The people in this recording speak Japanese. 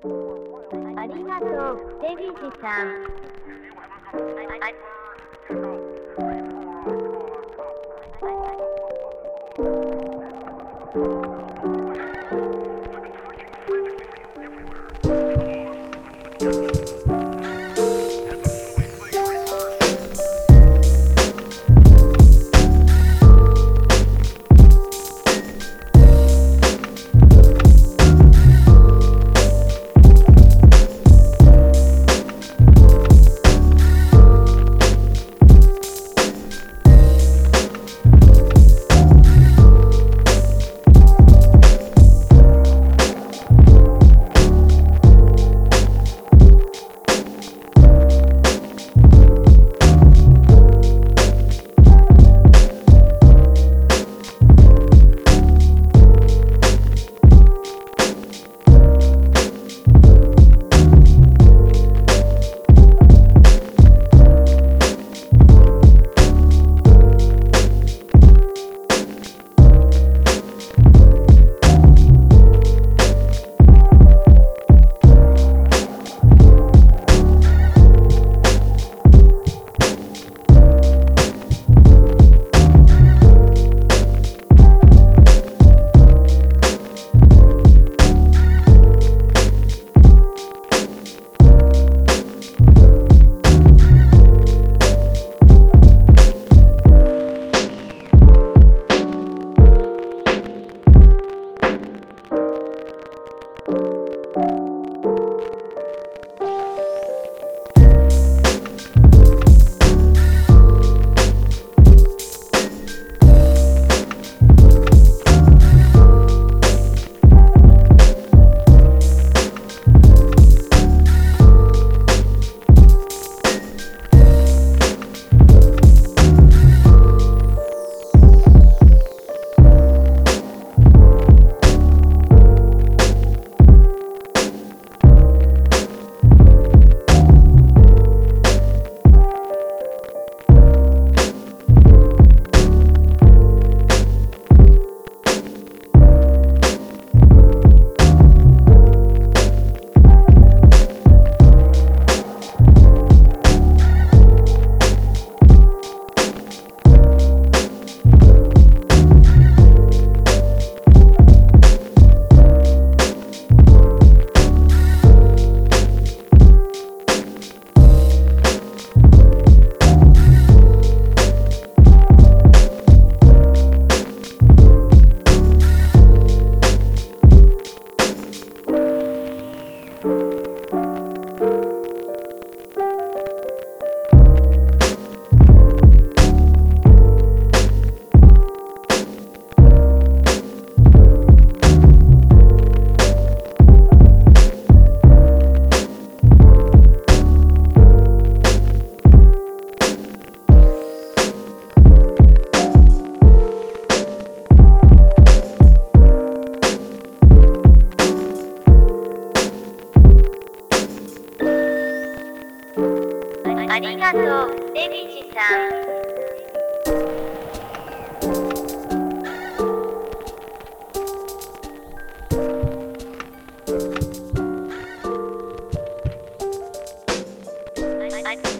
ありがとう、デビジさん。ありがとう、エリジさん。I, I,